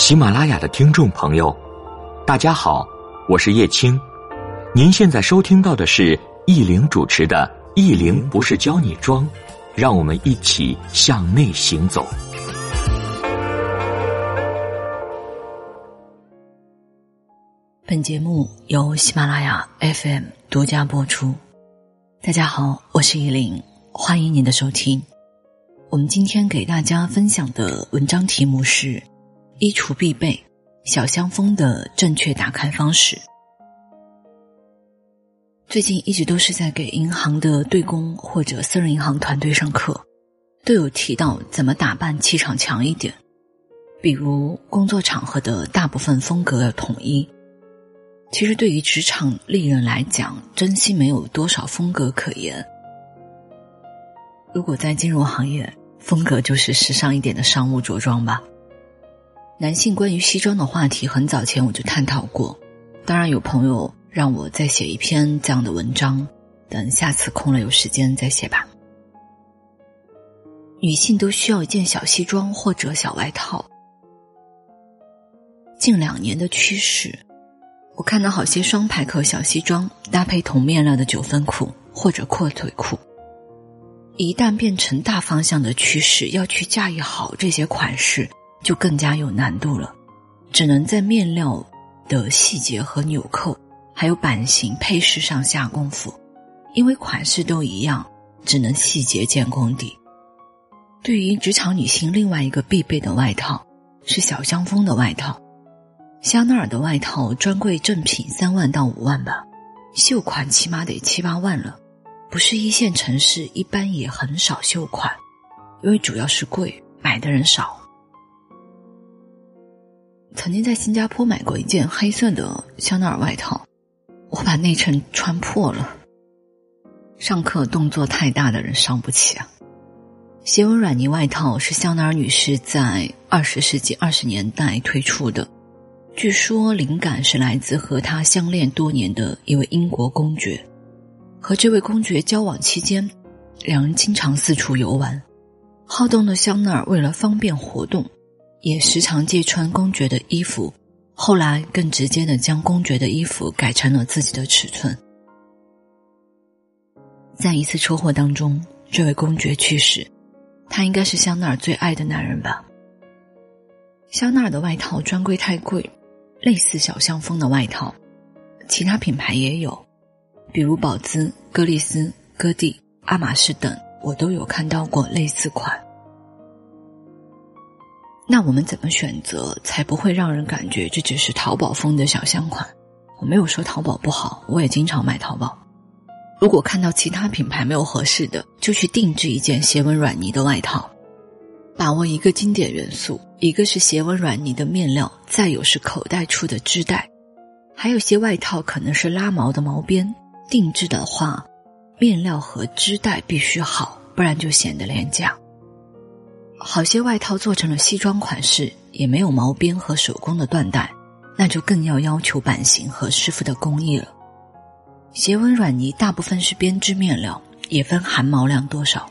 喜马拉雅的听众朋友，大家好，我是叶青。您现在收听到的是易玲主持的《易玲不是教你装》，让我们一起向内行走。本节目由喜马拉雅 FM 独家播出。大家好，我是依林，欢迎您的收听。我们今天给大家分享的文章题目是“衣橱必备小香风的正确打开方式”。最近一直都是在给银行的对公或者私人银行团队上课，都有提到怎么打扮气场强一点，比如工作场合的大部分风格要统一。其实，对于职场丽人来讲，真心没有多少风格可言。如果在金融行业，风格就是时尚一点的商务着装吧。男性关于西装的话题，很早前我就探讨过。当然，有朋友让我再写一篇这样的文章，等下次空了有时间再写吧。女性都需要一件小西装或者小外套。近两年的趋势。我看到好些双排扣小西装搭配同面料的九分裤或者阔腿裤，一旦变成大方向的趋势，要去驾驭好这些款式就更加有难度了，只能在面料的细节和纽扣，还有版型配饰上下功夫，因为款式都一样，只能细节见功底。对于职场女性，另外一个必备的外套是小香风的外套。香奈儿的外套专柜正品三万到五万吧，秀款起码得七八万了。不是一线城市，一般也很少秀款，因为主要是贵，买的人少。曾经在新加坡买过一件黑色的香奈儿外套，我把内衬穿破了。上课动作太大的人伤不起啊。斜纹软呢外套是香奈儿女士在二十世纪二十年代推出的。据说灵感是来自和他相恋多年的一位英国公爵。和这位公爵交往期间，两人经常四处游玩。好动的香奈儿为了方便活动，也时常借穿公爵的衣服。后来更直接的将公爵的衣服改成了自己的尺寸。在一次车祸当中，这位公爵去世。他应该是香奈儿最爱的男人吧。香奈儿的外套专柜太贵。类似小香风的外套，其他品牌也有，比如宝姿、歌丽丝、哥弟、阿玛仕等，我都有看到过类似款。那我们怎么选择才不会让人感觉这只是淘宝风的小香款？我没有说淘宝不好，我也经常买淘宝。如果看到其他品牌没有合适的，就去定制一件斜纹软呢的外套。把握一个经典元素，一个是斜纹软呢的面料，再有是口袋处的织带，还有些外套可能是拉毛的毛边。定制的话，面料和织带必须好，不然就显得廉价。好些外套做成了西装款式，也没有毛边和手工的缎带，那就更要要求版型和师傅的工艺了。斜纹软呢大部分是编织面料，也分含毛量多少。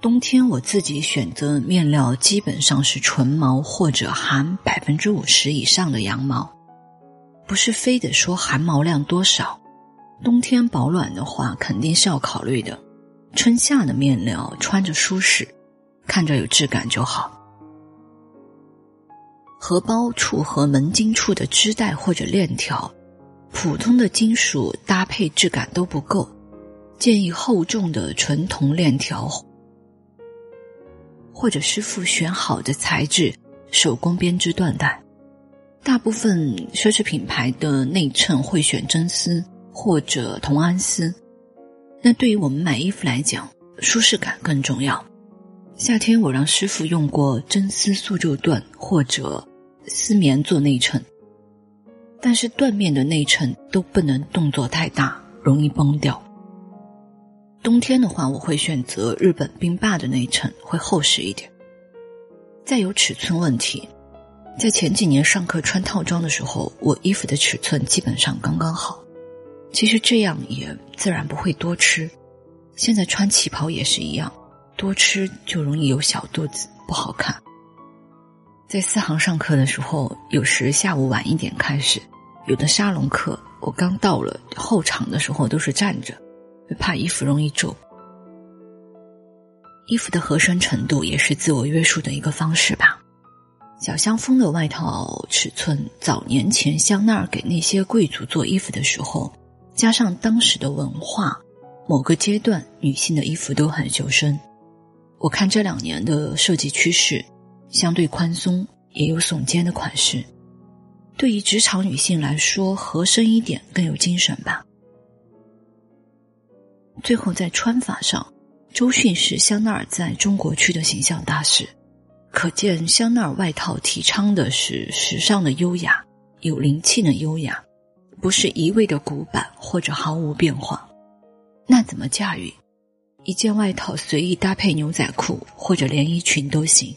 冬天我自己选择面料基本上是纯毛或者含百分之五十以上的羊毛，不是非得说含毛量多少。冬天保暖的话肯定是要考虑的，春夏的面料穿着舒适，看着有质感就好。荷包处和门襟处的织带或者链条，普通的金属搭配质感都不够，建议厚重的纯铜链条。或者师傅选好的材质，手工编织缎带。大部分奢侈品牌的内衬会选真丝或者铜安丝。那对于我们买衣服来讲，舒适感更重要。夏天我让师傅用过真丝素绉缎或者丝棉做内衬，但是缎面的内衬都不能动作太大，容易崩掉。冬天的话，我会选择日本冰霸的内衬，会厚实一点。再有尺寸问题，在前几年上课穿套装的时候，我衣服的尺寸基本上刚刚好。其实这样也自然不会多吃。现在穿旗袍也是一样，多吃就容易有小肚子，不好看。在四行上课的时候，有时下午晚一点开始，有的沙龙课我刚到了后场的时候都是站着，怕衣服容易皱。衣服的合身程度也是自我约束的一个方式吧。小香风的外套尺寸，早年前香奈儿给那些贵族做衣服的时候，加上当时的文化，某个阶段女性的衣服都很修身。我看这两年的设计趋势，相对宽松，也有耸肩的款式。对于职场女性来说，合身一点更有精神吧。最后在穿法上，周迅是香奈儿在中国区的形象大使。可见，香奈儿外套提倡的是时尚的优雅，有灵气的优雅，不是一味的古板或者毫无变化。那怎么驾驭？一件外套随意搭配牛仔裤或者连衣裙都行。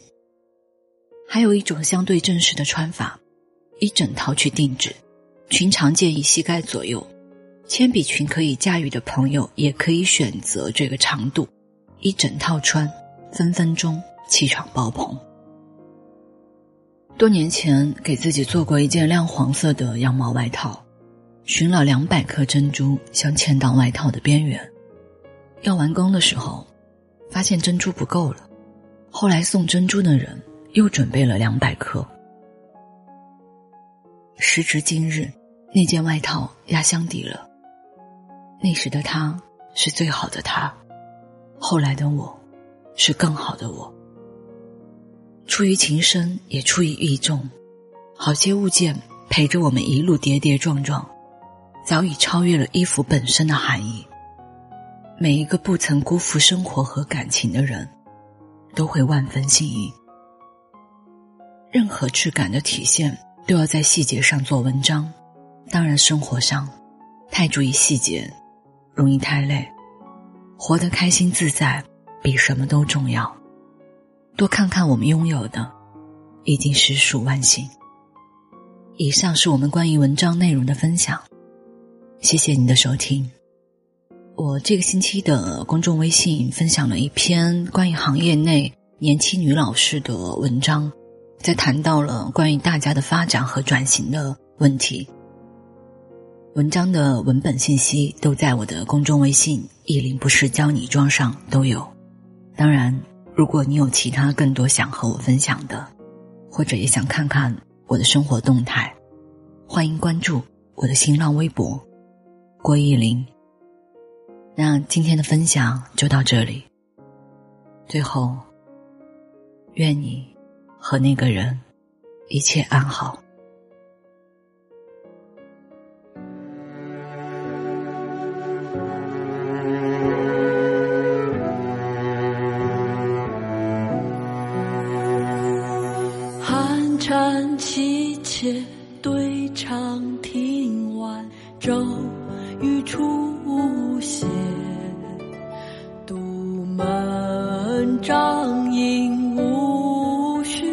还有一种相对正式的穿法，一整套去定制，裙长建议膝盖左右。铅笔裙可以驾驭的朋友，也可以选择这个长度，一整套穿，分分钟气场爆棚。多年前给自己做过一件亮黄色的羊毛外套，寻了两百颗珍珠，镶嵌到外套的边缘。要完工的时候，发现珍珠不够了。后来送珍珠的人又准备了两百颗。时至今日，那件外套压箱底了。那时的他是最好的他，后来的我，是更好的我。出于情深，也出于义重，好些物件陪着我们一路跌跌撞撞，早已超越了衣服本身的含义。每一个不曾辜负生活和感情的人，都会万分幸运。任何质感的体现，都要在细节上做文章。当然，生活上，太注意细节，容易太累。活得开心自在，比什么都重要。多看看我们拥有的，已经实属万幸。以上是我们关于文章内容的分享，谢谢你的收听。我这个星期的公众微信分享了一篇关于行业内年轻女老师的文章，在谈到了关于大家的发展和转型的问题。文章的文本信息都在我的公众微信“意林不是教你装”上都有，当然。如果你有其他更多想和我分享的，或者也想看看我的生活动态，欢迎关注我的新浪微博郭依林。那今天的分享就到这里。最后，愿你和那个人一切安好。张影无绪，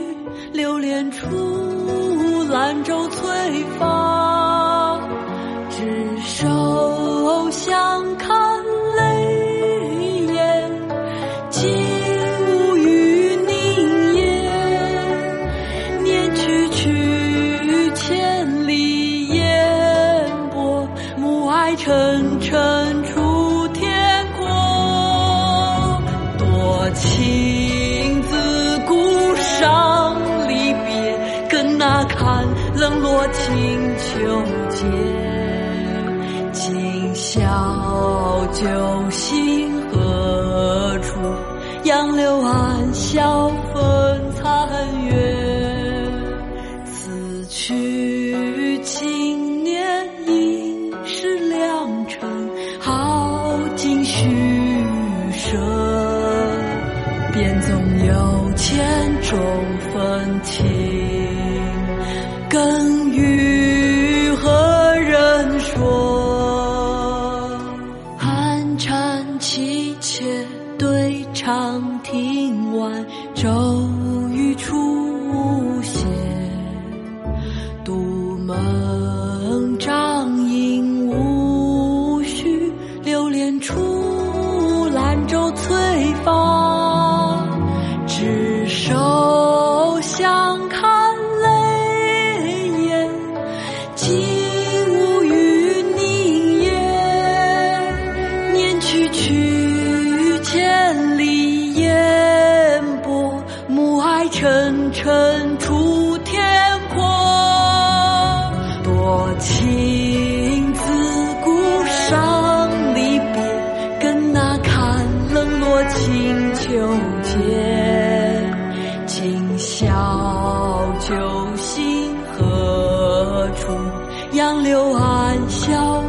流连处，兰舟翠发，执手相看泪眼，竟无语凝噎。念去去，千里烟波，暮霭沉沉清秋节。今宵酒醒何处？杨柳岸，晓风残月。此去经年，应是良辰好景虚设。便纵有千种风情，更沉沉出天阔。多情自古伤离别，更那看冷落清秋节。今宵酒醒何处？杨柳暗笑。